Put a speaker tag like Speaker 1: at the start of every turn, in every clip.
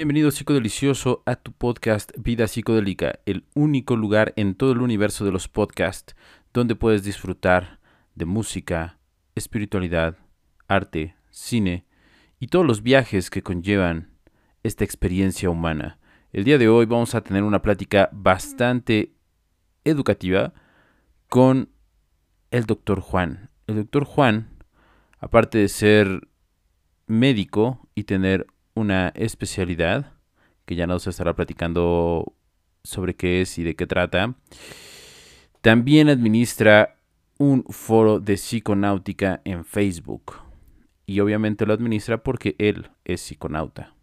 Speaker 1: Bienvenido psicodelicioso a tu podcast Vida Psicodélica, el único lugar en todo el universo de los podcasts donde puedes disfrutar de música, espiritualidad, arte, cine y todos los viajes que conllevan esta experiencia humana. El día de hoy vamos a tener una plática bastante educativa con el doctor Juan. El doctor Juan, aparte de ser médico y tener una especialidad, que ya nos estará platicando sobre qué es y de qué trata. También administra un foro de psiconáutica en Facebook. Y obviamente lo administra porque él es psiconauta.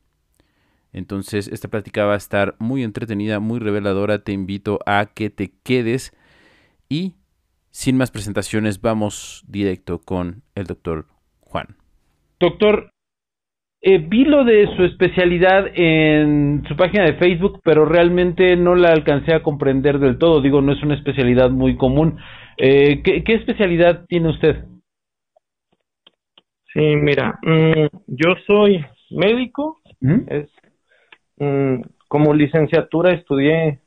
Speaker 1: Entonces, esta plática va a estar muy entretenida, muy reveladora. Te invito a que te quedes. Y sin más presentaciones, vamos directo con el doctor Juan. Doctor, eh, vi lo de su especialidad en su página de Facebook, pero realmente no la alcancé a comprender del todo. Digo, no es una especialidad muy común. Eh, ¿qué, especialidad tiene usted?
Speaker 2: Sí, mira, mm, yo soy médico. ¿Mm? Es, mm, como licenciatura estudié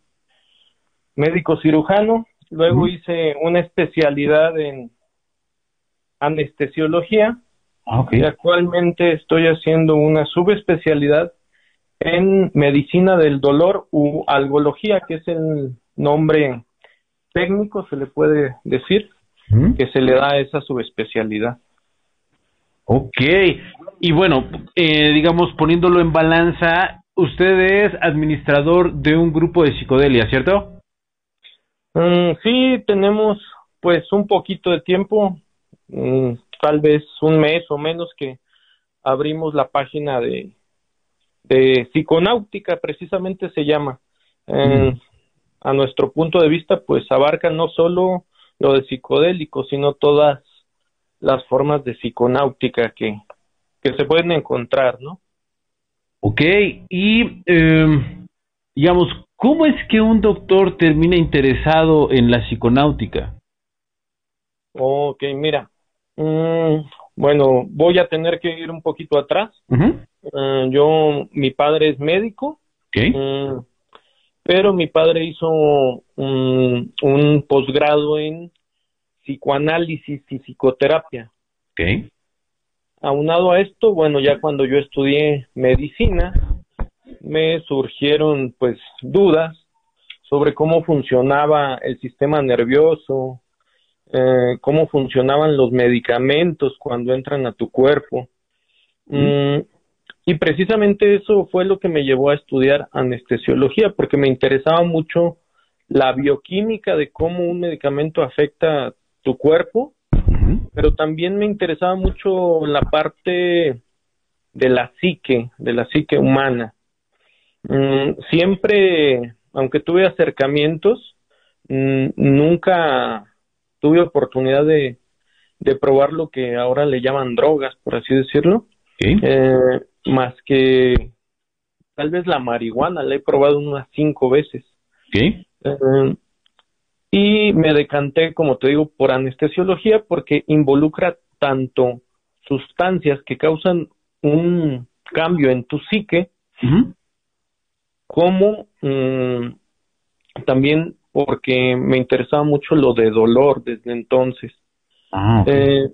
Speaker 2: médico cirujano. Luego hice una especialidad en anestesiología Ah, y actualmente estoy haciendo una subespecialidad en medicina del dolor u algología, que es el nombre técnico, se le puede decir, que se le da a esa subespecialidad.
Speaker 1: Ok, y bueno, eh, digamos, poniéndolo en balanza, usted es administrador de un grupo de psicodelia, ¿cierto?
Speaker 2: Mm, sí, tenemos pues un poquito de tiempo, mm, tal vez un mes o menos que abrimos la página de, de psiconáutica, precisamente se llama. A nuestro punto de vista, pues abarca no solo lo de psicodélico, sino todas las formas de psiconáutica que, que se pueden encontrar, ¿no?
Speaker 1: Ok, y em, digamos, ¿cómo es que un doctor termina interesado en la psiconáutica?
Speaker 2: Ok, mira, Mm, bueno, voy a tener que ir un poquito atrás. Eh, yo, mi padre es médico, mm, pero mi padre hizo un, un posgrado en psicoanálisis y psicoterapia. Aunado a esto, bueno, ya cuando yo estudié medicina, me surgieron pues dudas sobre cómo funcionaba el sistema nervioso, eh, cómo funcionaban los medicamentos cuando entran a tu cuerpo. Mm, y precisamente eso fue lo que me llevó a estudiar anestesiología, porque me interesaba mucho la bioquímica de cómo un medicamento afecta tu cuerpo, pero también me interesaba mucho la parte de la psique, de la psique humana. Mm, siempre, aunque tuve acercamientos, mm, nunca tuve oportunidad de, de probar lo que ahora le llaman drogas, por así decirlo. Eh, más que tal vez la marihuana, la he probado unas cinco veces.
Speaker 1: Eh,
Speaker 2: y me decanté, como te digo, por anestesiología porque involucra tanto sustancias que causan un cambio en tu psique, como mm, también porque me interesaba mucho lo de dolor desde entonces.
Speaker 1: Ah,
Speaker 2: eh,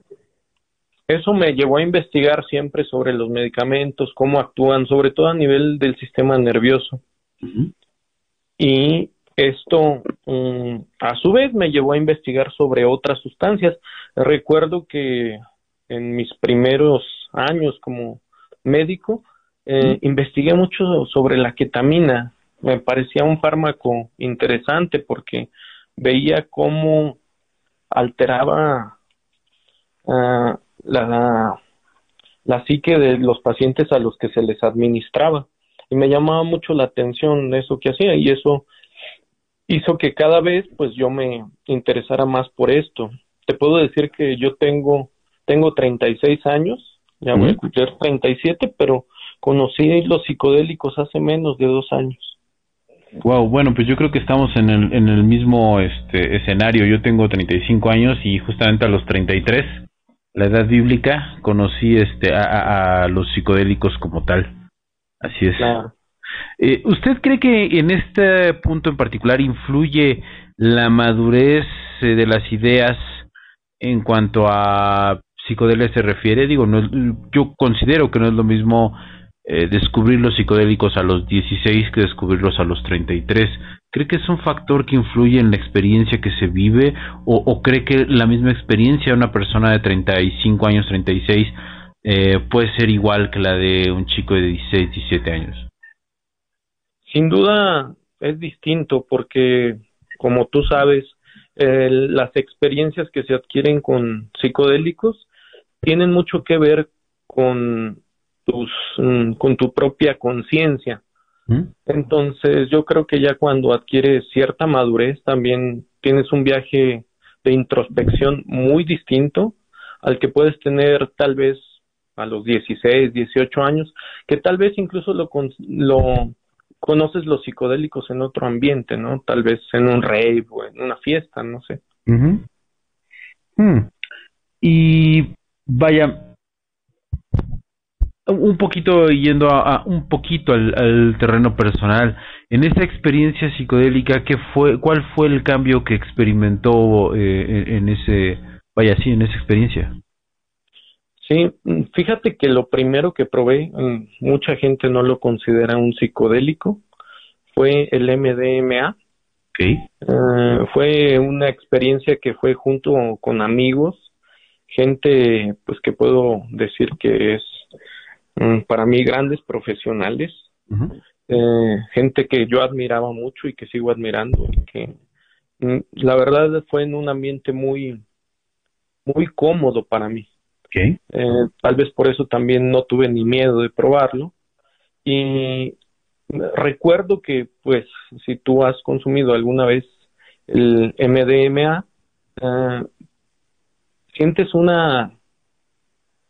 Speaker 2: eso me llevó a investigar siempre sobre los medicamentos, cómo actúan, sobre todo a nivel del sistema nervioso. Y esto, mm, a su vez, me llevó a investigar sobre otras sustancias. Recuerdo que en mis primeros años como médico, eh, investigué mucho sobre la ketamina, me parecía un fármaco interesante porque veía cómo alteraba ah, la, la psique de los pacientes a los que se les administraba y me llamaba mucho la atención eso que hacía y eso hizo que cada vez pues yo me interesara más por esto. Te puedo decir que yo tengo tengo 36 años, ya voy a cumplir 37, pero conocí los psicodélicos hace menos de dos años.
Speaker 1: Wow, bueno, pues yo creo que estamos en el, en el mismo este, escenario. Yo tengo 35 años y justamente a los 33, la edad bíblica, conocí este, a, los psicodélicos como tal. Así es. Eh, ¿Usted cree que en este punto en particular influye la madurez eh, de las ideas en cuanto a psicodelia se refiere? Digo, no, yo considero que no es lo mismo eh, descubrir los psicodélicos a los 16 que descubrirlos a los 33. ¿Cree que es un factor que influye en la experiencia que se vive o, cree que la misma experiencia de una persona de 35 años, 36, eh, puede ser igual que la de un chico de 16, 17 años?
Speaker 2: Sin duda es distinto porque, como tú sabes, eh, las experiencias que se adquieren con psicodélicos tienen mucho que ver con tus mm, con tu propia conciencia. ¿Mm? Entonces, yo creo que ya cuando adquieres cierta madurez también tienes un viaje de introspección muy distinto al que puedes tener tal vez a los 16, 18 años, que tal vez incluso lo, lo conoces los psicodélicos en otro ambiente, ¿no? Tal vez en un rave o en una fiesta, no sé.
Speaker 1: Hmm. Y vaya, un poquito yendo a, un poquito al, terreno personal en esa experiencia psicodélica qué fue cuál fue el cambio que experimentó eh, en, ese vaya sí en esa experiencia
Speaker 2: sí fíjate que lo primero que probé mm, mucha gente no lo considera un psicodélico fue el MDMA
Speaker 1: okay.
Speaker 2: Eh, fue una experiencia que fue junto con amigos gente pues que puedo decir que es para mí grandes profesionales, eh, gente que yo admiraba mucho y que sigo admirando y que mm, la verdad fue en un ambiente muy muy cómodo para mí.
Speaker 1: Eh,
Speaker 2: tal vez por eso también no tuve ni miedo de probarlo. Y recuerdo que pues si tú has consumido alguna vez el MDMA eh, sientes una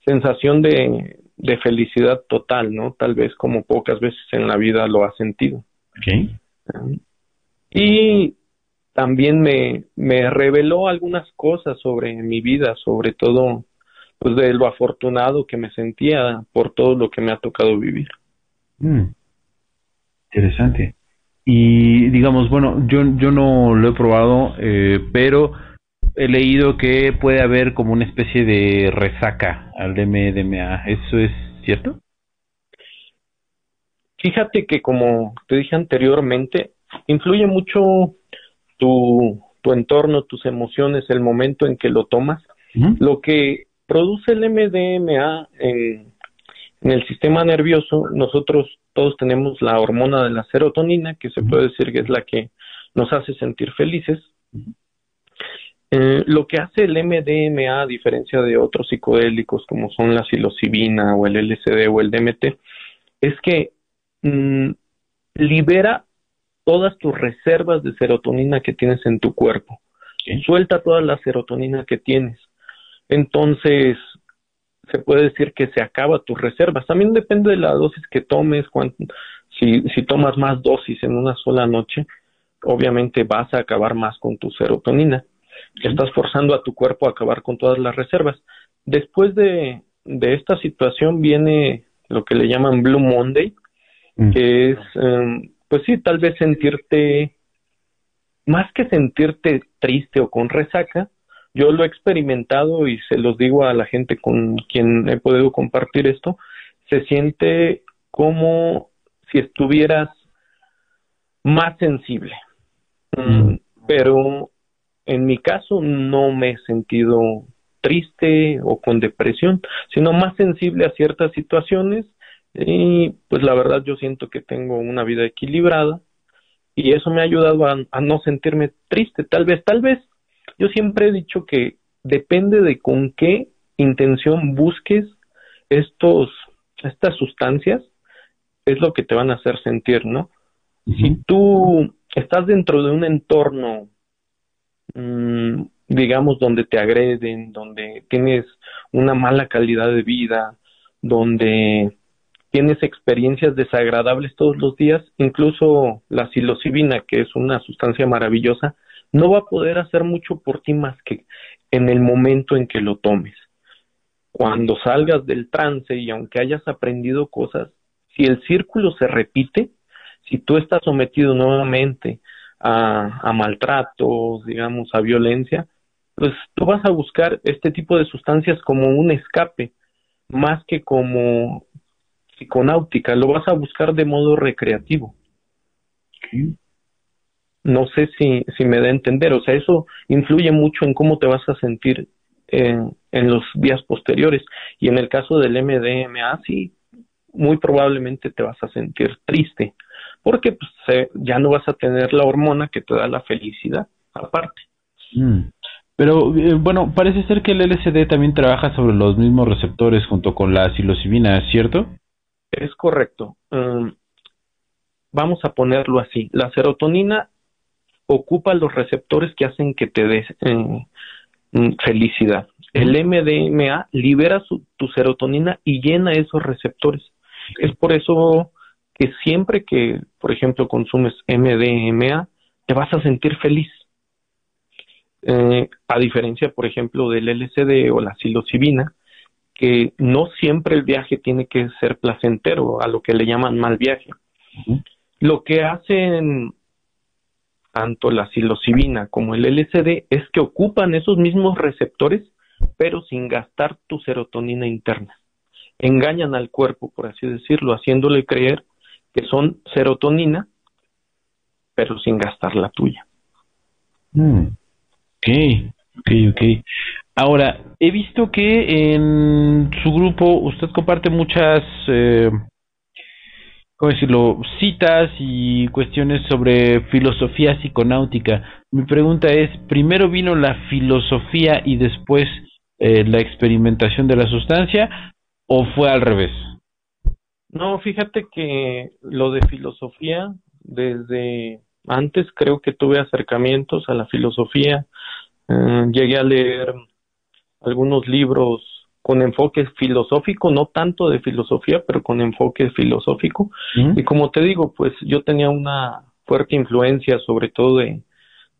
Speaker 2: sensación de de felicidad total, ¿no? Tal vez como pocas veces en la vida lo ha sentido.
Speaker 1: Okay.
Speaker 2: Y también me, me reveló algunas cosas sobre mi vida, sobre todo pues de lo afortunado que me sentía por todo lo que me ha tocado vivir.
Speaker 1: Mm. Interesante. Y digamos, bueno, yo, yo no lo he probado, eh, pero he leído que puede haber como una especie de resaca al MDMA. ¿Eso es cierto?
Speaker 2: Fíjate que como te dije anteriormente, influye mucho tu, tu entorno, tus emociones, el momento en que lo tomas. Lo que produce el MDMA en, en, el sistema nervioso, nosotros todos tenemos la hormona de la serotonina, que se puede decir que es la que nos hace sentir felices. Eh, lo que hace el MDMA, a diferencia de otros psicodélicos como son la psilocibina o el LSD o el DMT, es que mm, libera todas tus reservas de serotonina que tienes en tu cuerpo. Suelta toda la serotonina que tienes. Entonces, se puede decir que se acaba tus reservas. También depende de la dosis que tomes. si, si tomas más dosis en una sola noche, obviamente vas a acabar más con tu serotonina estás forzando a tu cuerpo a acabar con todas las reservas. Después de, de esta situación viene lo que le llaman Blue Monday, mm. que es, em, pues sí, tal vez sentirte, más que sentirte triste o con resaca, yo lo he experimentado y se los digo a la gente con quien he podido compartir esto, se siente como si estuvieras más sensible. Mm. Pero en mi caso no me he sentido triste o con depresión, sino más sensible a ciertas situaciones. Y pues la verdad yo siento que tengo una vida equilibrada y eso me ha ayudado a, no sentirme triste, tal vez, tal vez yo siempre he dicho que depende de con qué intención busques estos estas sustancias es lo que te van a hacer sentir, ¿no? Si tú estás dentro de un entorno Mm, digamos, donde te agreden, donde tienes una mala calidad de vida, donde tienes experiencias desagradables todos los días, incluso la psilocibina, que es una sustancia maravillosa, no va a poder hacer mucho por ti más que en el momento en que lo tomes. Cuando salgas del trance y aunque hayas aprendido cosas, si el círculo se repite, si tú estás sometido nuevamente a, a maltratos, digamos, a violencia, pues tú vas a buscar este tipo de sustancias como un escape, más que como psiconáutica, lo vas a buscar de modo recreativo. No sé si, si me da a entender, o sea, eso influye mucho en cómo te vas a sentir en, en los días posteriores. Y en el caso del MDMA, sí, muy probablemente te vas a sentir triste, porque pues, ya no vas a tener la hormona que te da la felicidad, aparte.
Speaker 1: Mm. Pero eh, bueno, parece ser que el LSD también trabaja sobre los mismos receptores junto con la psilocibina, ¿cierto?
Speaker 2: Es correcto. Um, vamos a ponerlo así. La serotonina ocupa los receptores que hacen que te des eh, mm, felicidad. El MDMA libera tu serotonina y llena esos receptores. Es por eso que siempre que, por ejemplo, consumes MDMA, te vas a sentir feliz. Eh, a diferencia, por ejemplo, del LSD o la psilocibina, que no siempre el viaje tiene que ser placentero, a lo que le llaman mal viaje. Lo que hacen tanto la psilocibina como el LSD es que ocupan esos mismos receptores, pero sin gastar tu serotonina interna. Engañan al cuerpo, por así decirlo, haciéndole creer que son serotonina, pero sin gastar la tuya.
Speaker 1: Mm. Ok, ok, ok. Ahora, he visto que en su grupo usted comparte muchas, eh, ¿cómo decirlo?, citas y cuestiones sobre filosofía psiconáutica. Mi pregunta es, ¿primero vino la filosofía y después eh, la experimentación de la sustancia o fue al revés?
Speaker 2: No, fíjate que lo de filosofía, desde antes creo que tuve acercamientos a la filosofía, eh, llegué a leer algunos libros con enfoque filosófico, no tanto de filosofía, pero con enfoque filosófico. Y como te digo, pues yo tenía una fuerte influencia, sobre todo de,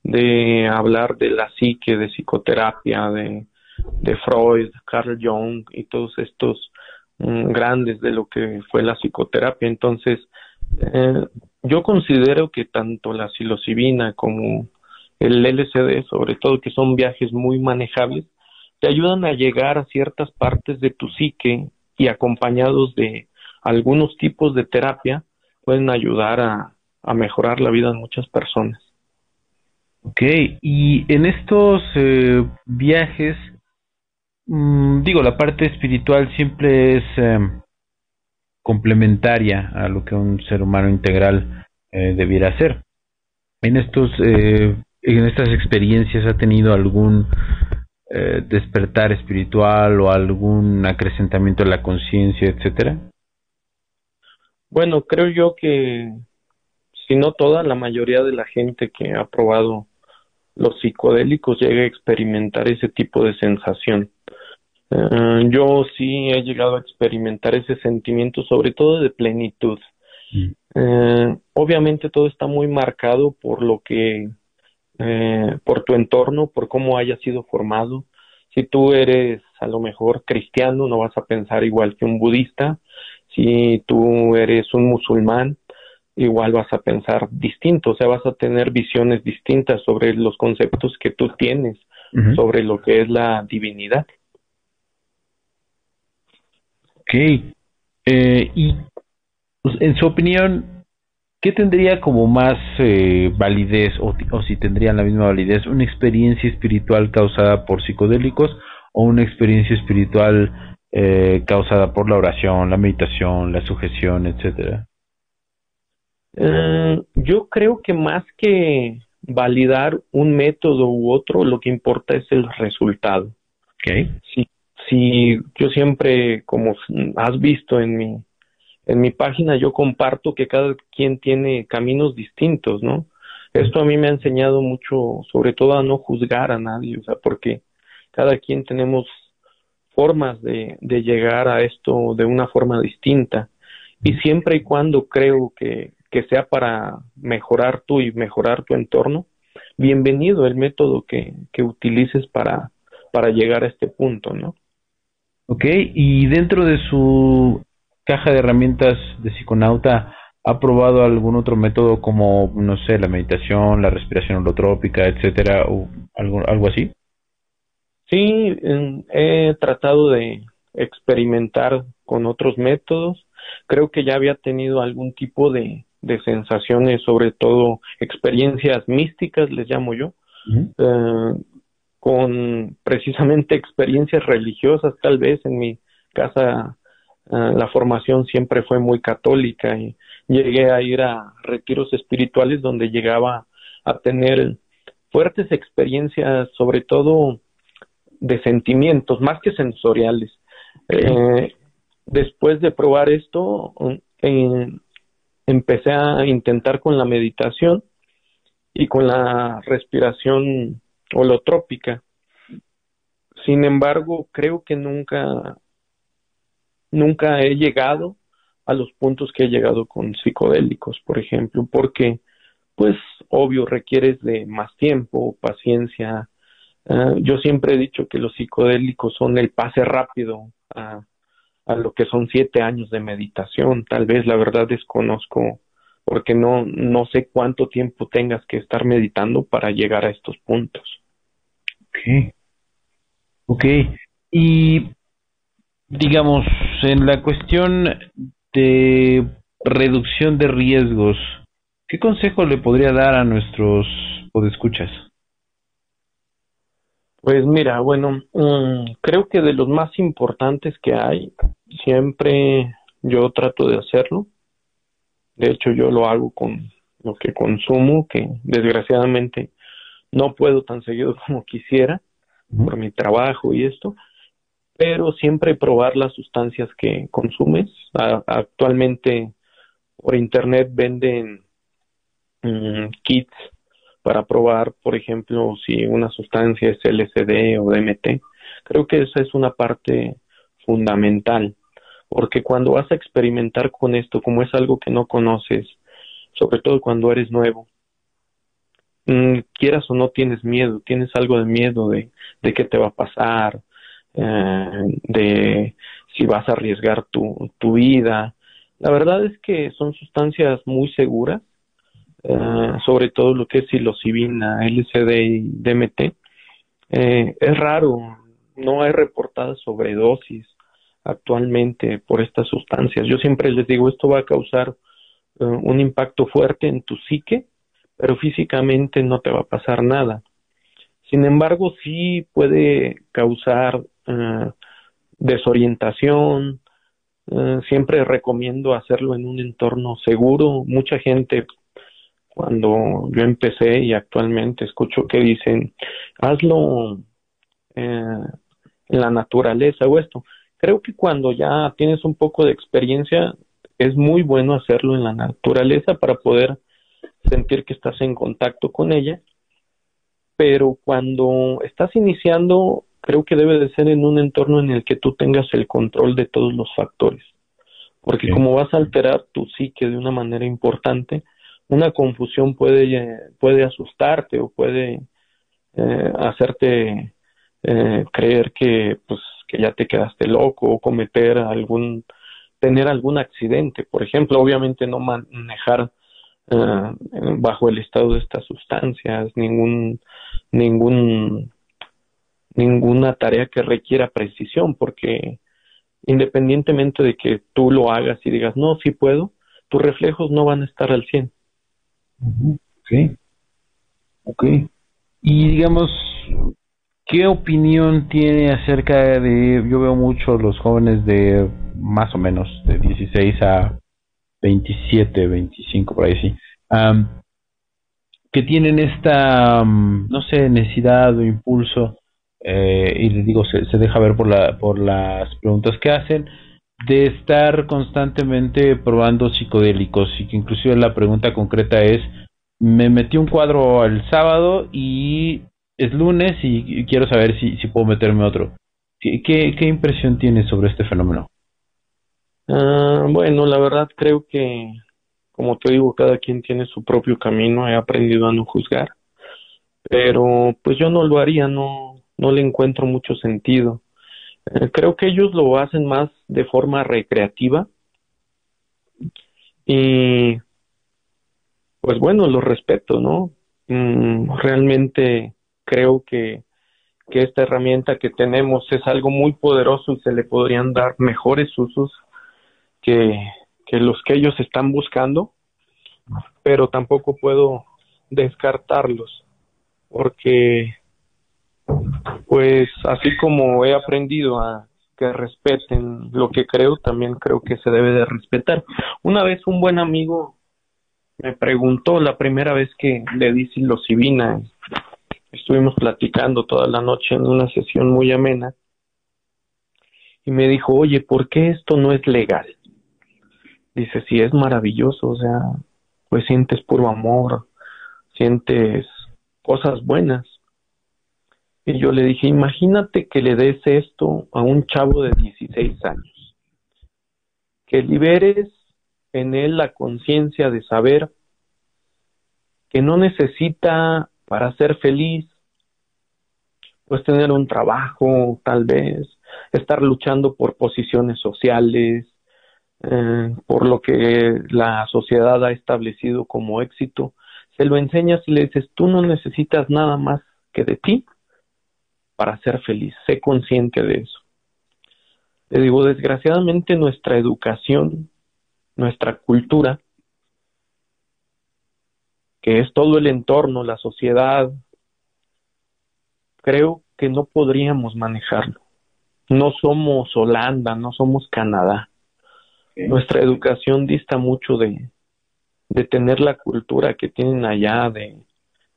Speaker 2: de hablar de la psique, de psicoterapia, de, de Freud, Carl Jung y todos estos grandes de lo que fue la psicoterapia. Entonces, eh, yo considero que tanto la psilocibina como el LCD, sobre todo que son viajes muy manejables, te ayudan a llegar a ciertas partes de tu psique y acompañados de algunos tipos de terapia pueden ayudar a, mejorar la vida de muchas personas.
Speaker 1: Ok, y en estos eh, viajes, mm, digo, la parte espiritual siempre es em, complementaria a lo que un ser humano integral eh, debiera hacer. En estos, eh, en estas experiencias ha tenido algún eh, despertar espiritual o algún acrecentamiento de la conciencia, etcétera.
Speaker 2: Bueno, creo yo que si no toda, la mayoría de la gente que ha probado los psicodélicos llega a experimentar ese tipo de sensación. Eh, yo sí he llegado a experimentar ese sentimiento, sobre todo de plenitud. Mm. Eh, obviamente todo está muy marcado por lo que, eh, por tu entorno, por cómo hayas sido formado. Si tú eres a lo mejor cristiano, no vas a pensar igual que un budista. Si tú eres un musulmán, igual vas a pensar distinto, o sea, vas a tener visiones distintas sobre los conceptos que tú tienes, sobre lo que es la divinidad.
Speaker 1: Ok. Eh, y pues, en su opinión, ¿qué tendría como más eh, validez o, si tendrían la misma validez una experiencia espiritual causada por psicodélicos o una experiencia espiritual eh, causada por la oración, la meditación, la sujeción, etcétera?
Speaker 2: yo creo que más que validar un método u otro, lo que importa es el resultado.
Speaker 1: Okay.
Speaker 2: Sí, si yo siempre, como has visto en mi, en mi página, yo comparto que cada quien tiene caminos distintos, ¿no? Esto a mí me ha enseñado mucho, sobre todo a no juzgar a nadie, o sea, porque cada quien tenemos formas de, de llegar a esto de una forma distinta. Y siempre y cuando creo que, que sea para mejorar tú y mejorar tu entorno, bienvenido el método que, que utilices para, para llegar a este punto, ¿no?
Speaker 1: Ok, y dentro de su caja de herramientas de psiconauta, ¿Ha probado algún otro método como, no sé, la meditación, la respiración holotrópica, etcétera, o algo, algo así?
Speaker 2: Sí, he tratado de experimentar con otros métodos. Creo que ya había tenido algún tipo de, de sensaciones, sobre todo experiencias místicas, les llamo yo, eh, con precisamente experiencias religiosas, tal vez en mi casa eh, la formación siempre fue muy católica y llegué a ir a retiros espirituales donde llegaba a tener fuertes experiencias, sobre todo de sentimientos, más que sensoriales. Eh, después de probar esto, eh, empecé a intentar con la meditación y con la respiración holotrópica. Sin embargo, creo que nunca, nunca he llegado a los puntos que he llegado con psicodélicos, por ejemplo, porque, pues, obvio, requieres de más tiempo, paciencia. Ah, yo siempre he dicho que los psicodélicos son el pase rápido a, a lo que son siete años de meditación. Tal vez, la verdad, desconozco, porque no, no sé cuánto tiempo tengas que estar meditando para llegar a estos puntos.
Speaker 1: Ok. Ok. Y, digamos, en la cuestión de reducción de riesgos, ¿qué consejo le podría dar a nuestros podescuchas?
Speaker 2: Pues mira, bueno, mm, creo que de los más importantes que hay, siempre yo trato de hacerlo. De hecho, yo lo hago con lo que consumo, que desgraciadamente no puedo tan seguido como quisiera por mi trabajo y esto, pero siempre probar las sustancias que consumes. actualmente por internet venden mm, kits para probar, por ejemplo, si una sustancia es LSD o DMT. Creo que esa es una parte fundamental, porque cuando vas a experimentar con esto, como es algo que no conoces, sobre todo cuando eres nuevo, mm, quieras o no tienes miedo, tienes algo de miedo de, qué te va a pasar, eh, de si vas a arriesgar tu, tu vida. La verdad es que son sustancias muy seguras, eh, sobre todo lo que es psilocibina, LSD y DMT. Eh, es raro, no hay reportadas sobredosis actualmente por estas sustancias. Yo siempre les digo, esto va a causar un impacto fuerte en tu psique, pero físicamente no te va a pasar nada. Sin embargo, sí puede causar eh, desorientación. Eh, siempre recomiendo hacerlo en un entorno seguro. Mucha gente, cuando yo empecé y actualmente escucho que dicen, hazlo eh, en la naturaleza o esto. Creo que cuando ya tienes un poco de experiencia, es muy bueno hacerlo en la naturaleza para poder sentir que estás en contacto con ella. Pero cuando estás iniciando, creo que debe de ser en un entorno en el que tú tengas el control de todos los factores. Porque como vas a alterar tu psique de una manera importante, una confusión puede, puede asustarte o puede eh, hacerte eh, creer que, pues, que ya te quedaste loco o cometer algún, tener algún accidente. Por ejemplo, obviamente no manejar eh, bajo el estado de estas sustancias, ningún, ningún ninguna tarea que requiera precisión, porque independientemente de que tú lo hagas y digas, no, sí puedo, tus reflejos no van a estar al 100.
Speaker 1: Ok. Ok. Y digamos, ¿qué opinión tiene acerca de, yo veo mucho los jóvenes de más o menos de 16 a 27, 25, por ahí sí, que tienen esta, no sé, necesidad o impulso eh, y les digo, se, se, deja ver por, la, por las preguntas que hacen, de estar constantemente probando psicodélicos y que inclusive la pregunta concreta es, me metí un cuadro el sábado y es lunes y, quiero saber si, si puedo meterme otro. ¿Qué, qué, impresión tienes sobre este fenómeno?
Speaker 2: Uh, bueno, la verdad creo que, como te digo, cada quien tiene su propio camino, he aprendido a no juzgar, pero pues yo no lo haría, no, no le encuentro mucho sentido. Eh, creo que ellos lo hacen más de forma recreativa Y pues bueno, lo respeto, ¿no? Mm, realmente creo que, que esta herramienta que tenemos es algo muy poderoso y se le podrían dar mejores usos que, que los que ellos están buscando, pero tampoco puedo descartarlos porque pues así como he aprendido a que respeten lo que creo, también creo que se debe de respetar. Una vez un buen amigo me preguntó la primera vez que le di psilocibina, estuvimos platicando toda la noche en una sesión muy amena, y me dijo, oye, ¿por qué esto no es legal? Dice, sí, es maravilloso, o sea, pues sientes puro amor, sientes cosas buenas. Y yo le dije, imagínate que le des esto a un chavo de 16 años, que liberes en él la conciencia de saber que no necesita para ser feliz, pues tener un trabajo, tal vez, estar luchando por posiciones sociales, eh, por lo que la sociedad ha establecido como éxito. Se lo enseñas y le dices, tú no necesitas nada más que de ti para ser feliz, sé consciente de eso. Le digo, desgraciadamente nuestra educación, nuestra cultura, que es todo el entorno, la sociedad, creo que no podríamos manejarlo. No somos Holanda, no somos Canadá. Nuestra educación dista mucho de, de tener la cultura que tienen allá, de,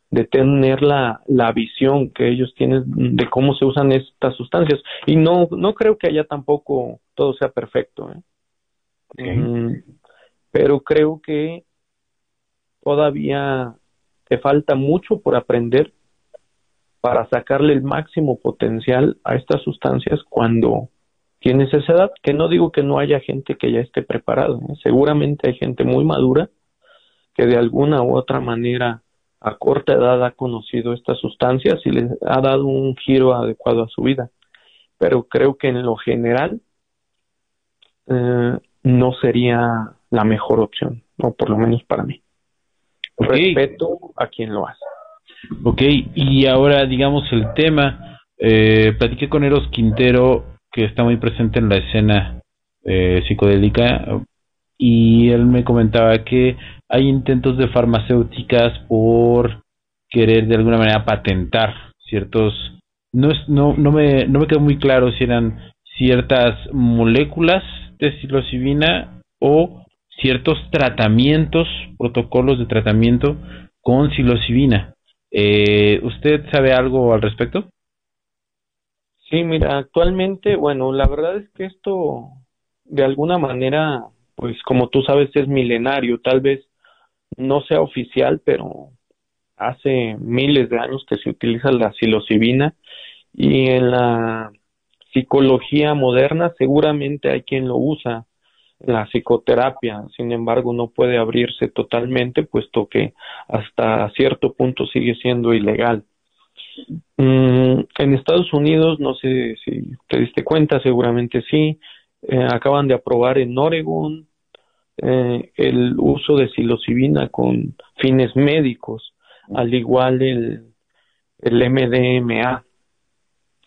Speaker 2: de tener la, la visión que ellos tienen de cómo se usan estas sustancias. Y no, no creo que allá tampoco todo sea perfecto. ¿eh? Mm, pero creo que todavía te falta mucho por aprender para sacarle el máximo potencial a estas sustancias cuando tienes esa edad, que no digo que no haya gente que ya esté preparada, ¿eh? seguramente hay gente muy madura que de alguna u otra manera a corta edad ha conocido estas sustancias y les ha dado un giro adecuado a su vida. Pero creo que en lo general eh, no sería la mejor opción, o por lo menos para mí. Respeto a quien lo hace.
Speaker 1: Ok, y ahora digamos el tema, eh, platiqué con Eros Quintero, que está muy presente en la escena eh, psicodélica, y él me comentaba que hay intentos de farmacéuticas por querer de alguna manera patentar ciertos no es, no no me no me quedó muy claro si eran ciertas moléculas de psilocibina o ciertos tratamientos protocolos de tratamiento con psilocibina eh, usted sabe algo al respecto
Speaker 2: sí mira actualmente bueno la verdad es que esto de alguna manera pues como tú sabes es milenario, tal vez no sea oficial, pero hace miles de años que se utiliza la psilocibina. Y en la psicología moderna seguramente hay quien lo usa la psicoterapia, sin embargo no puede abrirse totalmente puesto que hasta cierto punto sigue siendo ilegal. Mm, en Estados Unidos, no sé si te diste cuenta, seguramente sí, eh, acaban de aprobar en Oregon, eh, el uso de psilocibina con fines médicos, al igual el, el MDMA.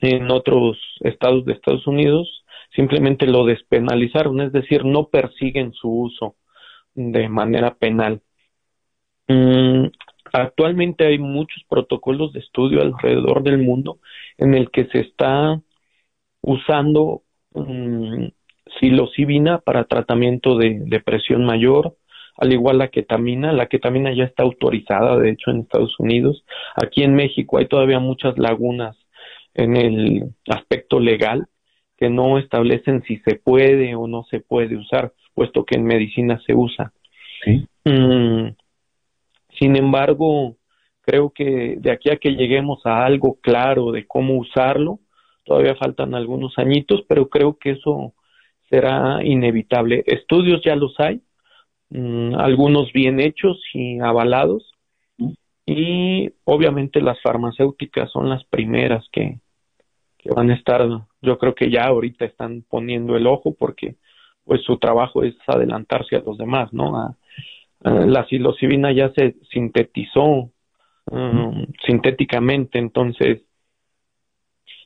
Speaker 2: En otros estados de Estados Unidos simplemente lo despenalizaron, es decir, no persiguen su uso de manera penal. Mm, actualmente hay muchos protocolos de estudio alrededor del mundo en el que se está usando mm, psilocibina para tratamiento de depresión mayor, al igual la ketamina. La ketamina ya está autorizada, de hecho, en Estados Unidos. Aquí en México hay todavía muchas lagunas en el aspecto legal que no establecen si se puede o no se puede usar, puesto que en medicina se usa. Mm, sin embargo, creo que de aquí a que lleguemos a algo claro de cómo usarlo, todavía faltan algunos añitos, pero creo que eso será inevitable. Estudios ya los hay, mm, algunos bien hechos y avalados, y obviamente las farmacéuticas son las primeras que, que van a estar, yo creo que ya ahorita están poniendo el ojo porque pues su trabajo es adelantarse a los demás, ¿no? la psilocibina ya se sintetizó um, sintéticamente, entonces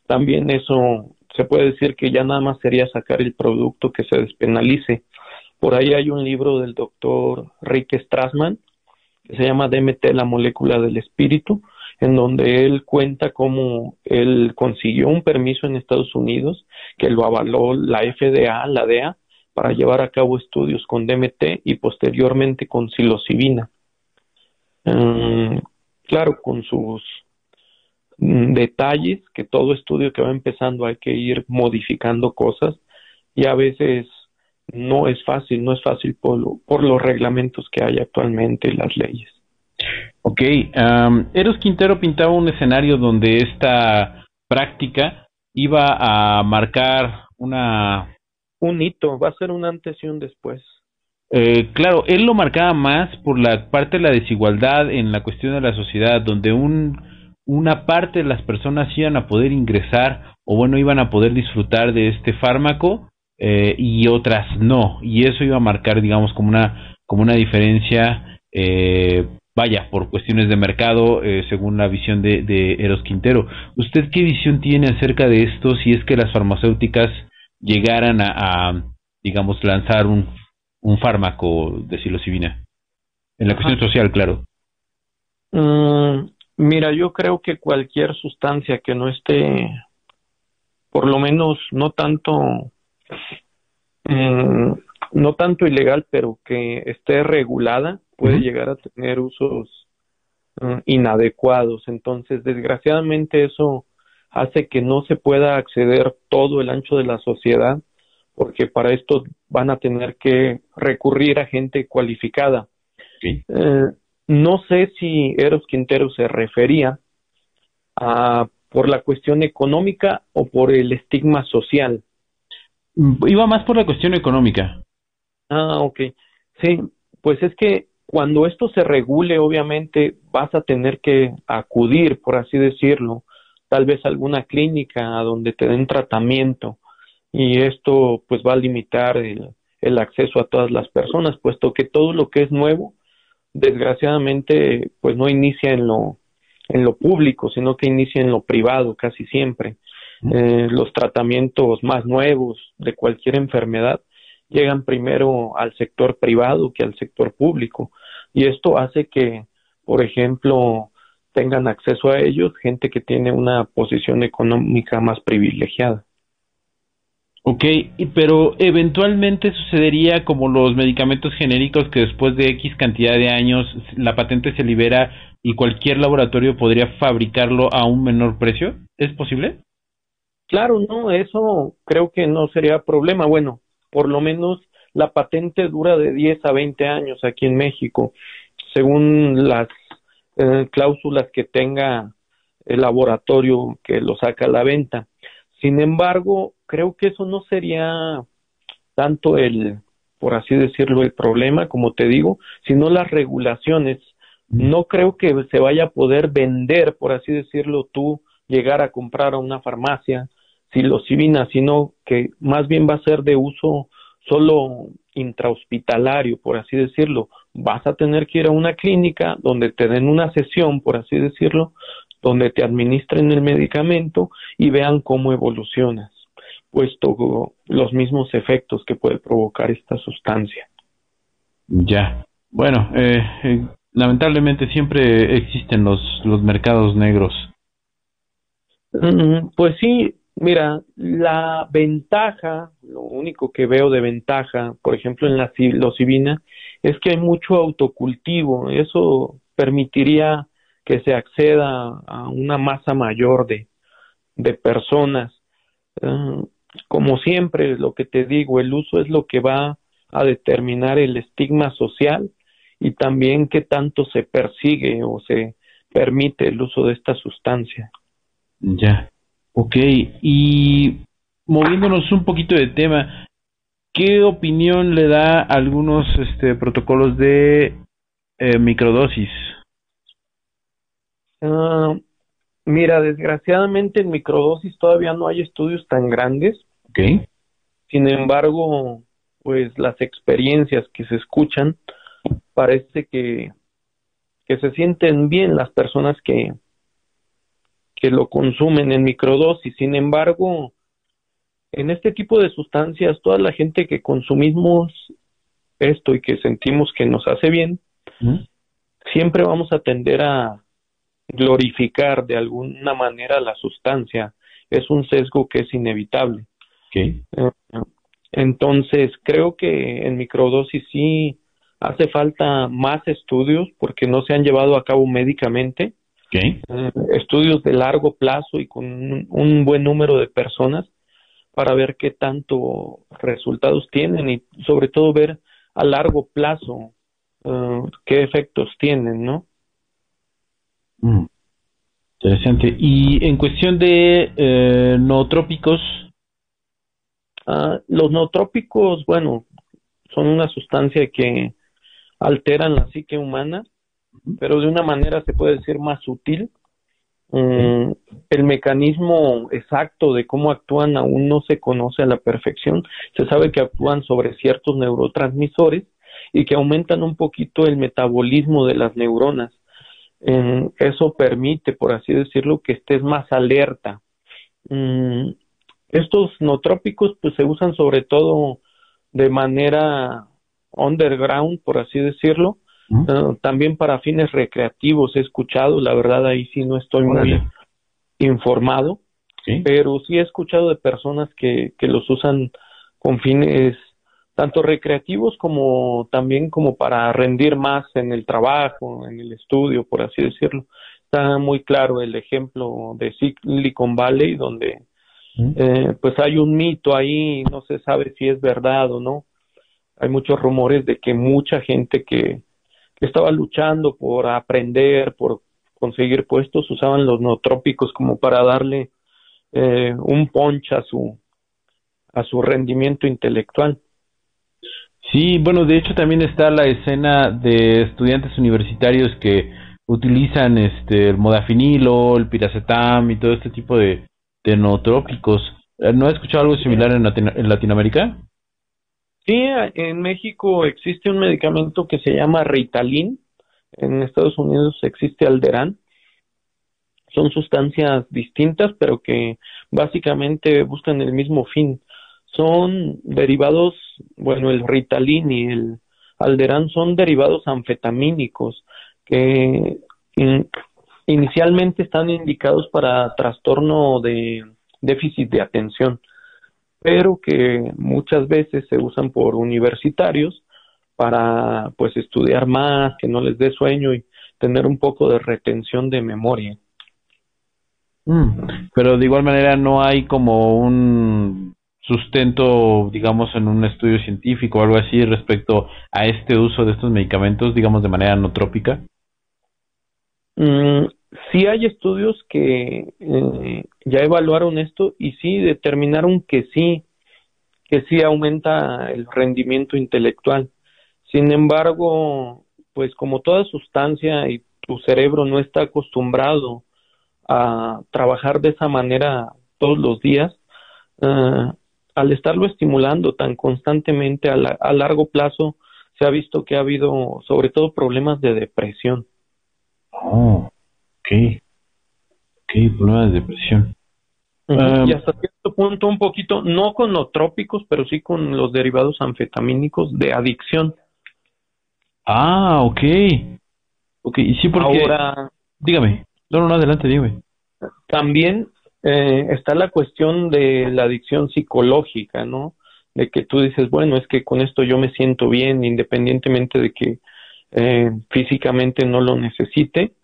Speaker 2: también eso se puede decir que ya nada más sería sacar el producto que se despenalice. Por ahí hay un libro del doctor Rick Strassman que se llama DMT, la molécula del espíritu, en donde él cuenta cómo él consiguió un permiso en Estados Unidos que lo avaló la FDA, la DEA, para llevar a cabo estudios con DMT y posteriormente con psilocibina. Mm, claro, con sus mm, detalles, que todo estudio que va empezando hay que ir modificando cosas y a veces no es fácil, no es fácil por, por los reglamentos que hay actualmente y las leyes.
Speaker 1: Ok, Eros Quintero pintaba un escenario donde esta práctica iba a marcar una
Speaker 2: un hito, va a ser un antes y un después.
Speaker 1: Eh, claro, él lo marcaba más por la parte de la desigualdad en la cuestión de la sociedad, donde un, una parte de las personas iban a poder ingresar o bueno, iban a poder disfrutar de este fármaco eh, y otras no. Y eso iba a marcar, digamos, como una, como una diferencia, eh, vaya, por cuestiones de mercado, eh, según la visión de, de Eros Quintero. ¿Usted qué visión tiene acerca de esto si es que las farmacéuticas llegaran a, digamos, lanzar un, un fármaco de psilocibina? En la cuestión social, claro.
Speaker 2: Mm, mira, yo creo que cualquier sustancia que no esté, por lo menos no tanto, mm, no tanto ilegal, pero que esté regulada, puede llegar a tener usos mm, inadecuados. Entonces, desgraciadamente eso hace que no se pueda acceder todo el ancho de la sociedad, porque para esto van a tener que recurrir a gente cualificada. Eh, no sé si Eros Quintero se refería a por la cuestión económica o por el estigma social.
Speaker 1: Iba más por la cuestión económica.
Speaker 2: Ah, ok. Sí, pues es que cuando esto se regule, obviamente vas a tener que acudir, por así decirlo, tal vez alguna clínica donde te den tratamiento y esto pues va a limitar el, el acceso a todas las personas, puesto que todo lo que es nuevo, desgraciadamente, pues no inicia en lo, en lo público, sino que inicia en lo privado casi siempre. Eh, los tratamientos más nuevos de cualquier enfermedad llegan primero al sector privado que al sector público y esto hace que, por ejemplo, tengan acceso a ellos gente que tiene una posición económica más privilegiada.
Speaker 1: Ok, pero eventualmente sucedería como los medicamentos genéricos que después de X cantidad de años la patente se libera y cualquier laboratorio podría fabricarlo a un menor precio. ¿Es posible?
Speaker 2: Claro, no, eso creo que no sería problema. Bueno, por lo menos la patente dura de 10 a 20 años aquí en México, según las eh, cláusulas que tenga el laboratorio que lo saca a la venta. Sin embargo, creo que eso no sería tanto el, por así decirlo, el problema, como te digo, sino las regulaciones. No creo que se vaya a poder vender, por así decirlo, tú llegar a comprar a una farmacia psilocibina, sino que más bien va a ser de uso solo intrahospitalario, por así decirlo. Vas a tener que ir a una clínica donde te den una sesión, por así decirlo, donde te administren el medicamento y vean cómo evolucionas, puesto los mismos efectos que puede provocar esta sustancia.
Speaker 1: Ya. Bueno, eh, eh, lamentablemente siempre existen los, los mercados negros.
Speaker 2: Mm, pues sí, Mira, la ventaja, lo único que veo de ventaja, por ejemplo, en la psilocibina, es que hay mucho autocultivo. Eso permitiría que se acceda a una masa mayor de, personas. Ah, como siempre, lo que te digo, el uso es lo que va a determinar el estigma social y también qué tanto se persigue o se permite el uso de esta sustancia.
Speaker 1: Ya. Ok, y moviéndonos un poquito de tema, ¿qué opinión le da a algunos este, protocolos de eh, microdosis?
Speaker 2: Ah, mira, desgraciadamente en microdosis todavía no hay estudios tan grandes.
Speaker 1: Ok.
Speaker 2: Sin embargo, pues las experiencias que se escuchan, parece que, que se sienten bien las personas que, que lo consumen en microdosis. Sin embargo, en este tipo de sustancias, toda la gente que consumimos esto y que sentimos que nos hace bien, siempre vamos a tender a glorificar de alguna manera la sustancia. Es un sesgo que es inevitable.
Speaker 1: Eh,
Speaker 2: entonces, creo que en microdosis sí hace falta más estudios porque no se han llevado a cabo médicamente.
Speaker 1: Eh,
Speaker 2: estudios de largo plazo y con un, buen número de personas para ver qué tanto resultados tienen y sobre todo ver a largo plazo eh, qué efectos tienen, ¿no?
Speaker 1: Mm. Interesante. Y en cuestión de eh, nootrópicos.
Speaker 2: Ah, los nootrópicos, bueno, son una sustancia que alteran la psique humana, pero de una manera se puede decir más sutil. Mm, el mecanismo exacto de cómo actúan aún no se conoce a la perfección. Se sabe que actúan sobre ciertos neurotransmisores y que aumentan un poquito el metabolismo de las neuronas. eso permite, por así decirlo, que estés más alerta. Mm, estos nootrópicos pues se usan sobre todo de manera underground, por así decirlo, también para fines recreativos he escuchado, la verdad ahí sí no estoy muy informado, pero sí he escuchado de personas que, que los usan con fines tanto recreativos como también como para rendir más en el trabajo, en el estudio, por así decirlo. Está muy claro el ejemplo de Silicon Valley, donde eh, pues hay un mito ahí, no se sabe si es verdad o no. Hay muchos rumores de que mucha gente que, estaba luchando por aprender, por conseguir puestos, usaban los nootrópicos como para darle eh, un punch a su a su rendimiento intelectual.
Speaker 1: Sí, bueno, de hecho también está la escena de estudiantes universitarios que utilizan este el modafinilo, el piracetam y todo este tipo de, de nootrópicos. ¿No has escuchado algo similar en Latinoamérica?
Speaker 2: Sí, en México existe un medicamento que se llama Ritalin. En Estados Unidos existe Alderan. Son sustancias distintas, pero que básicamente buscan el mismo fin son derivados, bueno, el Ritalin y el Alderan son derivados anfetamínicos que inicialmente están indicados para trastorno de déficit de atención, pero que muchas veces se usan por universitarios para pues estudiar más, que no les dé sueño y tener un poco de retención de memoria.
Speaker 1: Mm, pero de igual manera no hay como un sustento, digamos, en un estudio científico o algo así respecto a este uso de estos medicamentos, digamos, de manera no trópica?
Speaker 2: Mm, sí hay estudios que eh, ya evaluaron esto y sí determinaron que sí, que sí aumenta el rendimiento intelectual. Sin embargo, pues como toda sustancia y tu cerebro no está acostumbrado a trabajar de esa manera todos los días, uh, al estarlo estimulando tan constantemente a, largo plazo, se ha visto que ha habido sobre todo problemas de depresión.
Speaker 1: Oh, ok. Ok, problemas de depresión.
Speaker 2: y hasta cierto punto un poquito, no con los trópicos, pero sí con los derivados anfetamínicos de adicción.
Speaker 1: Ah, ok. Ok, y sí porque... Ahora... Dígame. No, no, adelante, dígame.
Speaker 2: También eh, está la cuestión de la adicción psicológica, ¿no? De que tú dices, bueno, es que con esto yo me siento bien, independientemente de que eh, físicamente no lo necesite,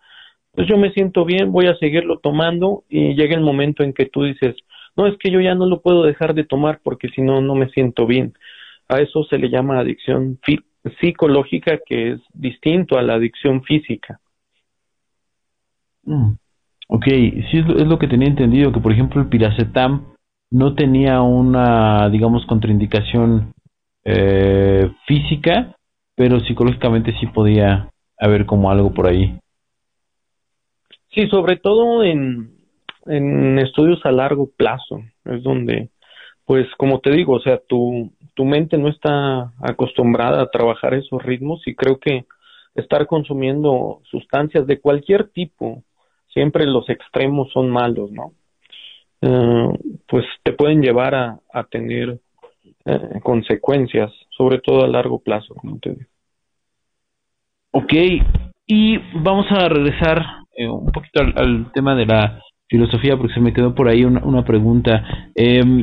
Speaker 2: pues yo me siento bien, voy a seguirlo tomando y llega el momento en que tú dices, no, es que yo ya no lo puedo dejar de tomar porque si no, no me siento bien. A eso se le llama adicción psicológica, que es distinto a la adicción física.
Speaker 1: Mm. Ok, sí es lo, que tenía entendido, que por ejemplo el piracetam no tenía una, digamos, contraindicación eh, física, pero psicológicamente sí podía haber como algo por ahí.
Speaker 2: Sí, sobre todo en, en estudios a largo plazo, es donde, pues como te digo, o sea, tu, tu mente no está acostumbrada a trabajar esos ritmos y creo que estar consumiendo sustancias de cualquier tipo, siempre los extremos son malos, ¿no? Eh, pues te pueden llevar a, a tener eh, consecuencias, sobre todo a largo plazo, como te digo.
Speaker 1: Ok, y vamos a regresar eh, un poquito al, tema de la filosofía, porque se me quedó por ahí una, pregunta. Em,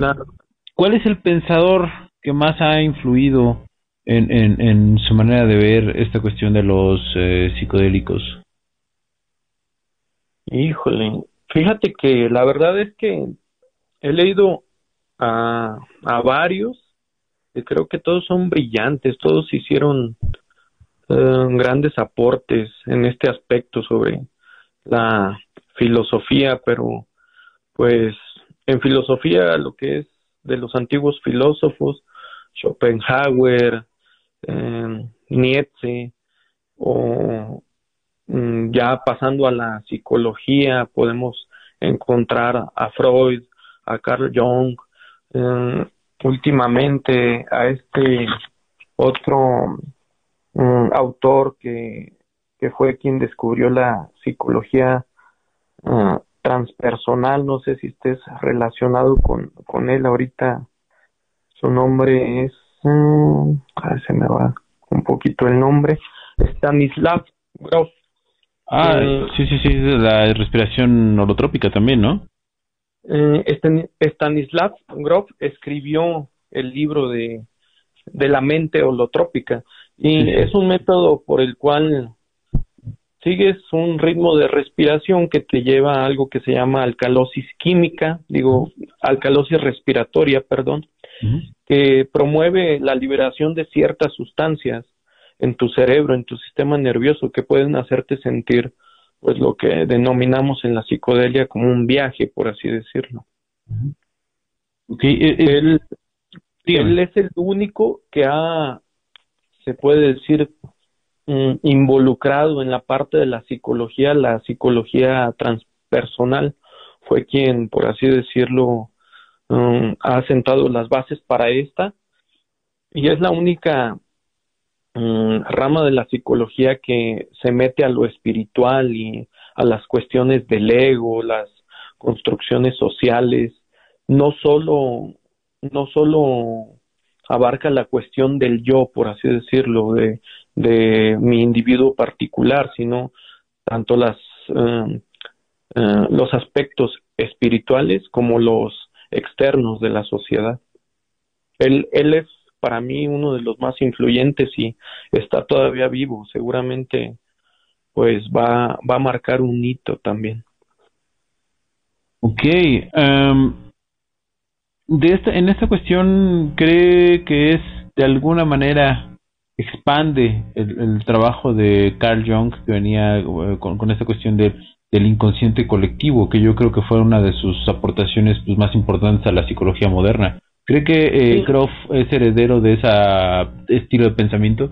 Speaker 1: ¿Cuál es el pensador que más ha influido en, en, su manera de ver esta cuestión de los eh, psicodélicos?
Speaker 2: Híjole, fíjate que la verdad es que he leído a, a varios y creo que todos son brillantes, todos hicieron eh, grandes aportes en este aspecto sobre la filosofía, pero pues en filosofía lo que es de los antiguos filósofos, Schopenhauer, eh, Nietzsche, o mm, ya pasando a la psicología podemos encontrar a Freud, a Carl Jung, eh, últimamente a este otro mm, autor que, que fue quien descubrió la psicología uh, transpersonal, no sé si estés relacionado con, con él ahorita, su nombre es, um, se me va un poquito el nombre, Stanislav Grof.
Speaker 1: Ah, eh, sí, sí, sí, la respiración holotrópica también, ¿no?
Speaker 2: Eh, Stanislav Grof escribió el libro de, de la mente holotrópica. Y es un método por el cual sigues un ritmo de respiración que te lleva a algo que se llama alcalosis química, digo, alcalosis respiratoria, perdón, que promueve la liberación de ciertas sustancias en tu cerebro, en tu sistema nervioso, que pueden hacerte sentir pues lo que denominamos en la psicodelia como un viaje, por así decirlo.
Speaker 1: Eh, eh,
Speaker 2: él, él es el único que ha, se puede decir, mm, involucrado en la parte de la psicología, la psicología transpersonal, fue quien, por así decirlo, mm, ha sentado las bases para esta y es la única Mm, rama de la psicología que se mete a lo espiritual y a las cuestiones del ego, las construcciones sociales, no solo, no solo abarca la cuestión del yo, por así decirlo, de, de mi individuo particular, sino tanto las, eh, eh, los aspectos espirituales como los externos de la sociedad. Él, él es para mí uno de los más influyentes y está todavía vivo. Seguramente pues va, va a marcar un hito también.
Speaker 1: Ok. Em, de esta, en esta cuestión, ¿cree que es de alguna manera expande el, trabajo de Carl Jung que venía eh, con, esta cuestión de, del inconsciente colectivo, que yo creo que fue una de sus aportaciones pues, más importantes a la psicología moderna? ¿Cree que eh, Groff es heredero de ese estilo de pensamiento?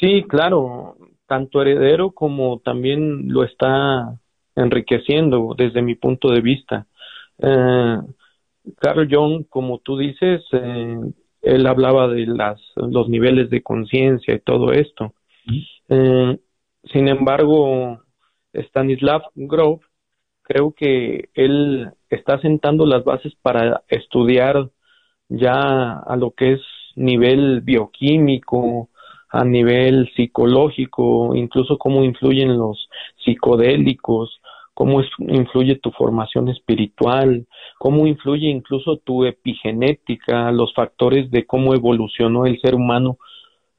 Speaker 2: Sí, claro, tanto heredero como también lo está enriqueciendo desde mi punto de vista. Eh, Carl Jung, como tú dices, eh, él hablaba de las, los niveles de conciencia y todo esto. Eh, sin embargo, Stanislav Grof, creo que él está sentando las bases para estudiar ya a lo que es nivel bioquímico, a nivel psicológico, incluso cómo influyen los psicodélicos, cómo influye tu formación espiritual, cómo influye incluso tu epigenética, los factores de cómo evolucionó el ser humano,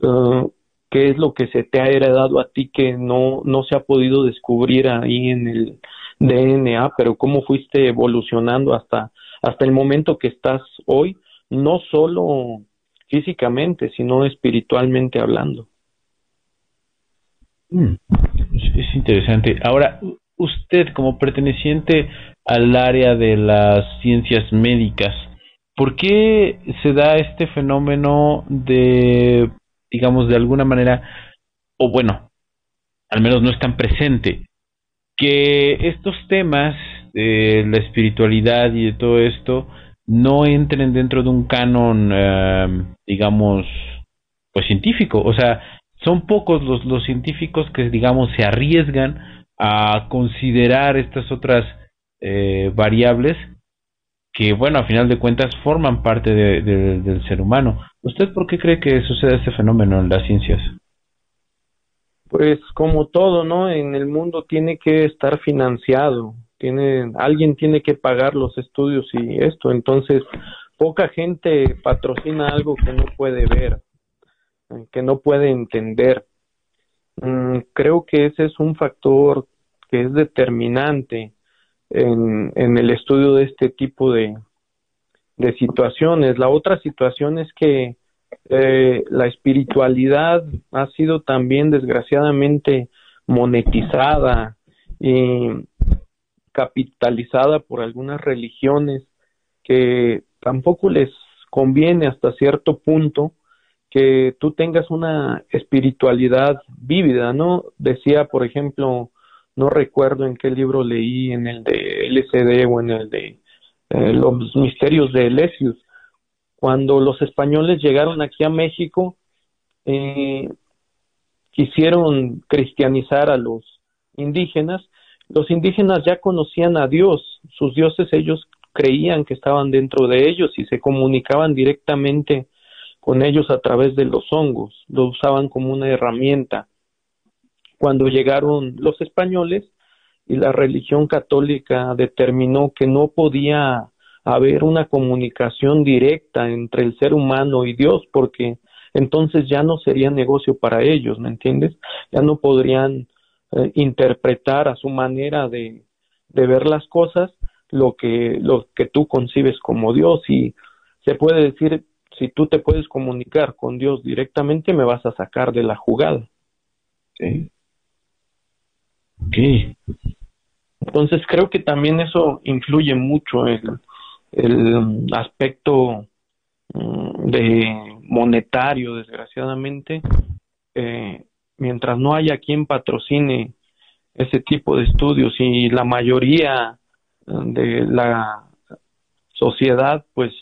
Speaker 2: uh, qué es lo que se te ha heredado a ti que no, no se ha podido descubrir ahí en el DNA, pero cómo fuiste evolucionando hasta, hasta el momento que estás hoy no solo físicamente, sino espiritualmente hablando.
Speaker 1: Mm, es interesante. Ahora, usted como perteneciente al área de las ciencias médicas, ¿por qué se da este fenómeno de, digamos, de alguna manera, o bueno, al menos no es tan presente, que estos temas de la espiritualidad y de todo esto no entren dentro de un canon, eh, digamos, pues científico. O sea, son pocos los, los científicos que, digamos, se arriesgan a considerar estas otras eh, variables que, bueno, a final de cuentas forman parte del ser humano. ¿Usted por qué cree que sucede este fenómeno en las ciencias?
Speaker 2: Pues como todo, ¿no? En el mundo tiene que estar financiado, tiene alguien tiene que pagar los estudios y esto, entonces poca gente patrocina algo que no puede ver, que no puede entender. Mm, creo que ese es un factor que es determinante en, el estudio de este tipo de, de situaciones. La otra situación es que eh, la espiritualidad ha sido también desgraciadamente monetizada y capitalizada por algunas religiones que tampoco les conviene hasta cierto punto que tú tengas una espiritualidad vívida, ¿no? Decía, por ejemplo, no recuerdo en qué libro leí, en el de LCD o en el de eh, Los misterios de Elesius, cuando los españoles llegaron aquí a México, eh, quisieron cristianizar a los indígenas. Los indígenas ya conocían a Dios, sus dioses ellos creían que estaban dentro de ellos y se comunicaban directamente con ellos a través de los hongos, lo usaban como una herramienta. Cuando llegaron los españoles y la religión católica determinó que no podía haber una comunicación directa entre el ser humano y Dios, porque entonces ya no sería negocio para ellos, ¿me entiendes? Ya no podrían eh, interpretar a su manera de, ver las cosas lo que, lo que tú concibes como Dios y se puede decir, si tú te puedes comunicar con Dios directamente, me vas a sacar de la jugada.
Speaker 1: Sí.
Speaker 2: Entonces creo que también eso influye mucho en, el aspecto mm, de monetario, desgraciadamente, eh, mientras no haya quien patrocine ese tipo de estudios y la mayoría de la sociedad, pues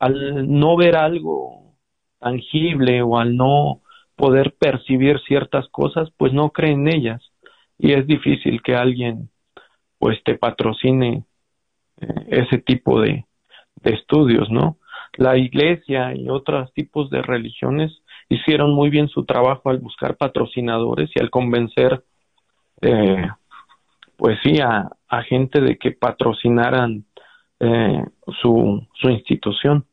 Speaker 2: al no ver algo tangible o al no poder percibir ciertas cosas, pues no cree en ellas y es difícil que alguien pues te patrocine ese tipo de, estudios, ¿no? La iglesia y otros tipos de religiones hicieron muy bien su trabajo al buscar patrocinadores y al convencer, eh, pues sí, a, gente de que patrocinaran eh, su, su institución.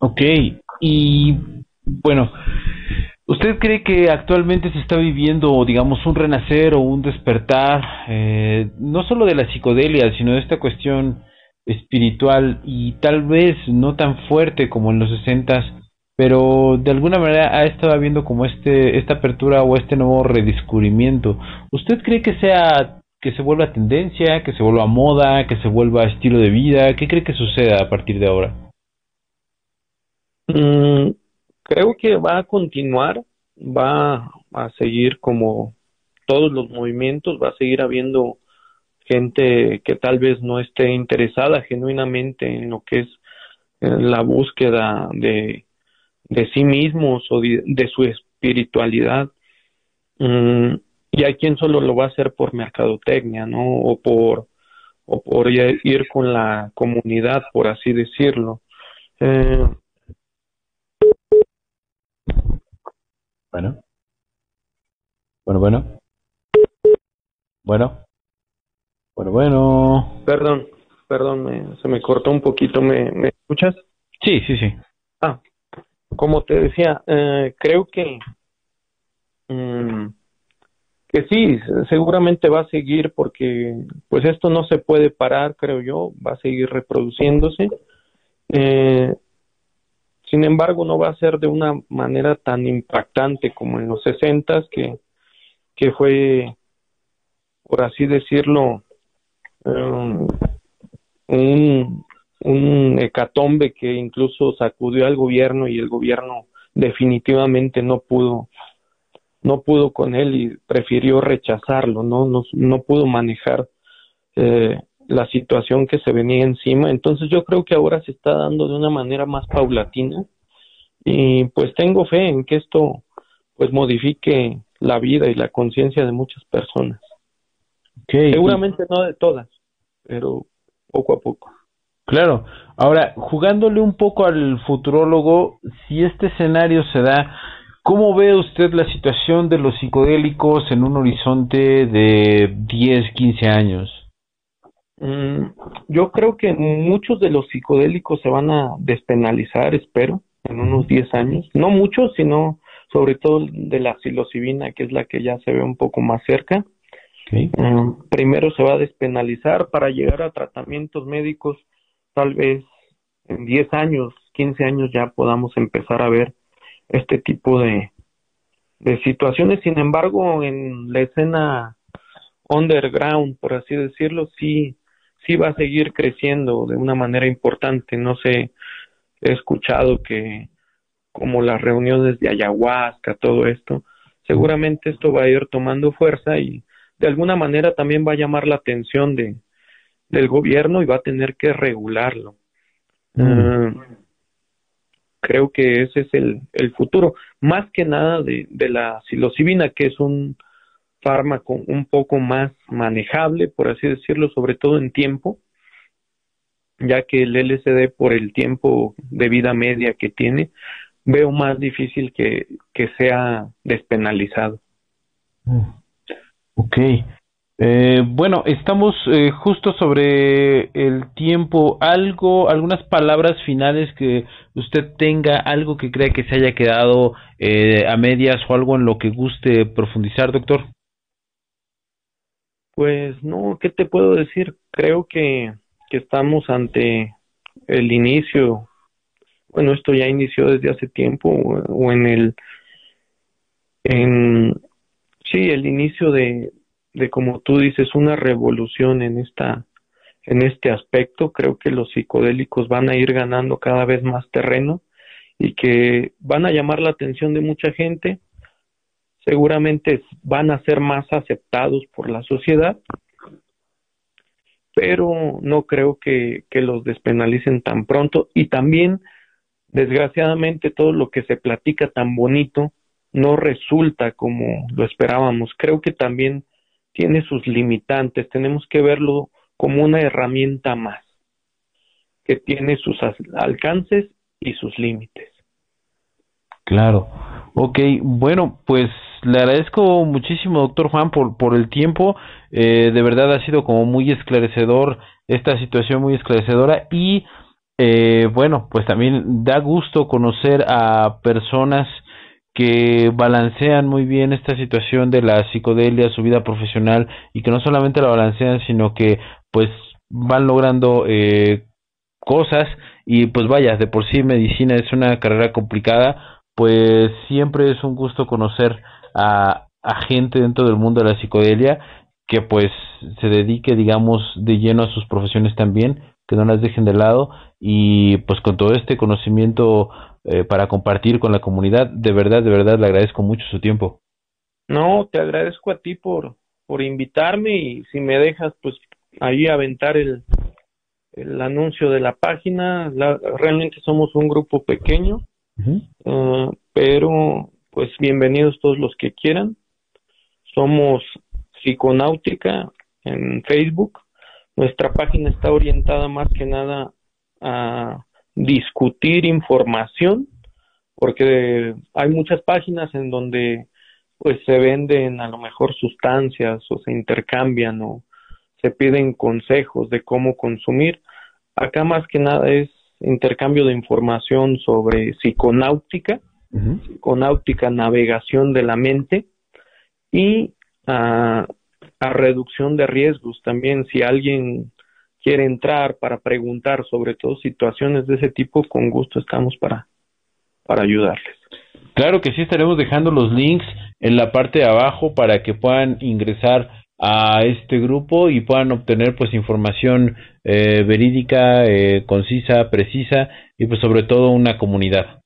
Speaker 1: Ok, y bueno, ¿Usted cree que actualmente se está viviendo, digamos, un renacer o un despertar, eh, no solo de la psicodelia, sino de esta cuestión espiritual y tal vez no tan fuerte como en los sesentas, pero de alguna manera ha estado habiendo como este esta apertura o este nuevo redescubrimiento. ¿Usted cree que sea que se vuelva tendencia, que se vuelva moda, que se vuelva estilo de vida? ¿Qué cree que suceda a partir de ahora?
Speaker 2: Mm, creo que va a continuar, va a seguir como todos los movimientos, va a seguir habiendo gente que tal vez no esté interesada genuinamente en lo que es eh, la búsqueda de, de sí mismos o de, su espiritualidad. Mm, y hay quien solo lo va a hacer por mercadotecnia, ¿no? O por, o por ir con la comunidad, por así decirlo. Eh,
Speaker 1: Bueno. Bueno, bueno. Bueno. Bueno, bueno.
Speaker 2: Perdón, perdón, se me cortó un poquito. ¿Me, ¿Me escuchas?
Speaker 1: Sí, sí, sí.
Speaker 2: Ah, como te decía, eh, creo que mm, que sí, seguramente va a seguir porque pues esto no se puede parar, creo yo, va a seguir reproduciéndose. Eh, sin embargo, no va a ser de una manera tan impactante como en los sesentas, que, que fue, por así decirlo, um, un, un hecatombe que incluso sacudió al gobierno y el gobierno definitivamente no pudo no pudo con él y prefirió rechazarlo no no, no pudo manejar eh, la situación que se venía encima. Entonces yo creo que ahora se está dando de una manera más paulatina y pues tengo fe en que esto pues modifique la vida y la conciencia de muchas personas. Seguramente no de todas, pero poco a poco.
Speaker 1: Claro. Ahora, jugándole un poco al futurólogo, si este escenario se da, ¿cómo ve usted la situación de los psicodélicos en un horizonte de 10, 15 años?
Speaker 2: Mm, yo creo que muchos de los psicodélicos se van a despenalizar, espero, en unos 10 años. No muchos, sino sobre todo de la psilocibina, que es la que ya se ve un poco más cerca. Mm, primero se va a despenalizar para llegar a tratamientos médicos, tal vez en 10 años, 15 años ya podamos empezar a ver este tipo de, de situaciones. Sin embargo, en la escena underground, por así decirlo, sí, sí va a seguir creciendo de una manera importante. No sé, he escuchado que como las reuniones de ayahuasca, todo esto, seguramente esto va a ir tomando fuerza y de alguna manera también va a llamar la atención de del gobierno y va a tener que regularlo. Mm. Ah, creo que ese es el, el futuro, más que nada de, de la psilocibina, que es un fármaco un poco más manejable, por así decirlo, sobre todo en tiempo, ya que el LSD por el tiempo de vida media que tiene, veo más difícil que, que sea despenalizado.
Speaker 1: Mm. Ok. Eh, bueno, estamos eh, justo sobre el tiempo. Algo, algunas palabras finales que usted tenga, algo que crea que se haya quedado eh, a medias o algo en lo que guste profundizar, doctor.
Speaker 2: Pues no, ¿qué te puedo decir? Creo que, que estamos ante el inicio bueno, esto ya inició desde hace tiempo o, en el, en, sí, el inicio de, de como tú dices, una revolución en esta, en este aspecto. Creo que los psicodélicos van a ir ganando cada vez más terreno y que van a llamar la atención de mucha gente. Seguramente van a ser más aceptados por la sociedad, pero no creo que, que los despenalicen tan pronto. Y también Desgraciadamente todo lo que se platica tan bonito no resulta como lo esperábamos. Creo que también tiene sus limitantes. Tenemos que verlo como una herramienta más, que tiene sus alcances y sus límites.
Speaker 1: Claro. Ok, bueno, pues le agradezco muchísimo, doctor Juan, por, por el tiempo. Eh, de verdad ha sido como muy esclarecedor esta situación, muy esclarecedora. Y eh, bueno, pues también da gusto conocer a personas que balancean muy bien esta situación de la psicodelia, su vida profesional y que no solamente la balancean, sino que pues van logrando eh, cosas y pues vaya, de por sí medicina es una carrera complicada, pues siempre es un gusto conocer a, a gente dentro del mundo de la psicodelia que pues se dedique digamos de lleno a sus profesiones también que no las dejen de lado y pues con todo este conocimiento eh, para compartir con la comunidad, de verdad, de verdad le agradezco mucho su tiempo.
Speaker 2: No, te agradezco a ti por, por invitarme y si me dejas pues ahí aventar el, el anuncio de la página, realmente somos un grupo pequeño, uh, pero pues bienvenidos todos los que quieran. Somos Psiconáutica en Facebook nuestra página está orientada más que nada a discutir información, porque hay muchas páginas en donde pues se venden a lo mejor sustancias o se intercambian o se piden consejos de cómo consumir. Acá más que nada es intercambio de información sobre psiconáutica, psiconáutica, navegación de la mente y uh, a reducción de riesgos también. Si alguien quiere entrar para preguntar sobre todo situaciones de ese tipo, con gusto estamos para, para ayudarles.
Speaker 1: Claro que sí, estaremos dejando los links en la parte de abajo para que puedan ingresar a este grupo y puedan obtener pues información eh, verídica, eh, concisa, precisa y pues sobre todo una comunidad.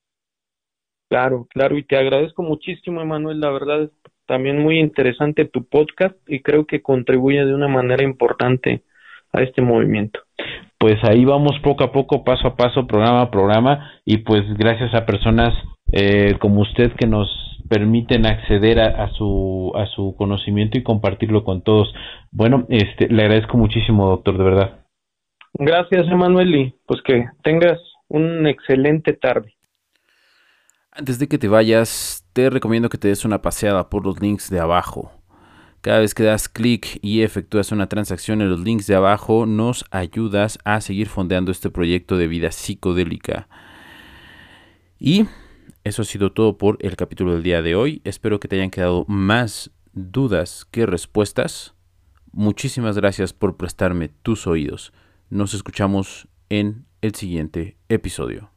Speaker 2: Claro, claro, y te agradezco muchísimo, Emanuel, la verdad también muy interesante tu podcast y creo que contribuye de una manera importante a este movimiento.
Speaker 3: Pues ahí vamos poco a poco, paso a paso, programa a programa, y pues gracias a personas eh, como usted que nos permiten acceder a, su a su conocimiento y compartirlo con todos. Bueno, este le agradezco muchísimo, doctor, de verdad.
Speaker 2: Gracias, Emanuel, y pues que tengas una excelente tarde.
Speaker 3: Antes de que te vayas, te recomiendo que te des una paseada por los links de abajo. Cada vez que das clic y efectúas una transacción en los links de abajo, nos ayudas a seguir fondeando este proyecto de vida psicodélica. Y eso ha sido todo por el capítulo del día de hoy. Espero que te hayan quedado más dudas que respuestas. Muchísimas gracias por prestarme tus oídos. Nos escuchamos en el siguiente episodio.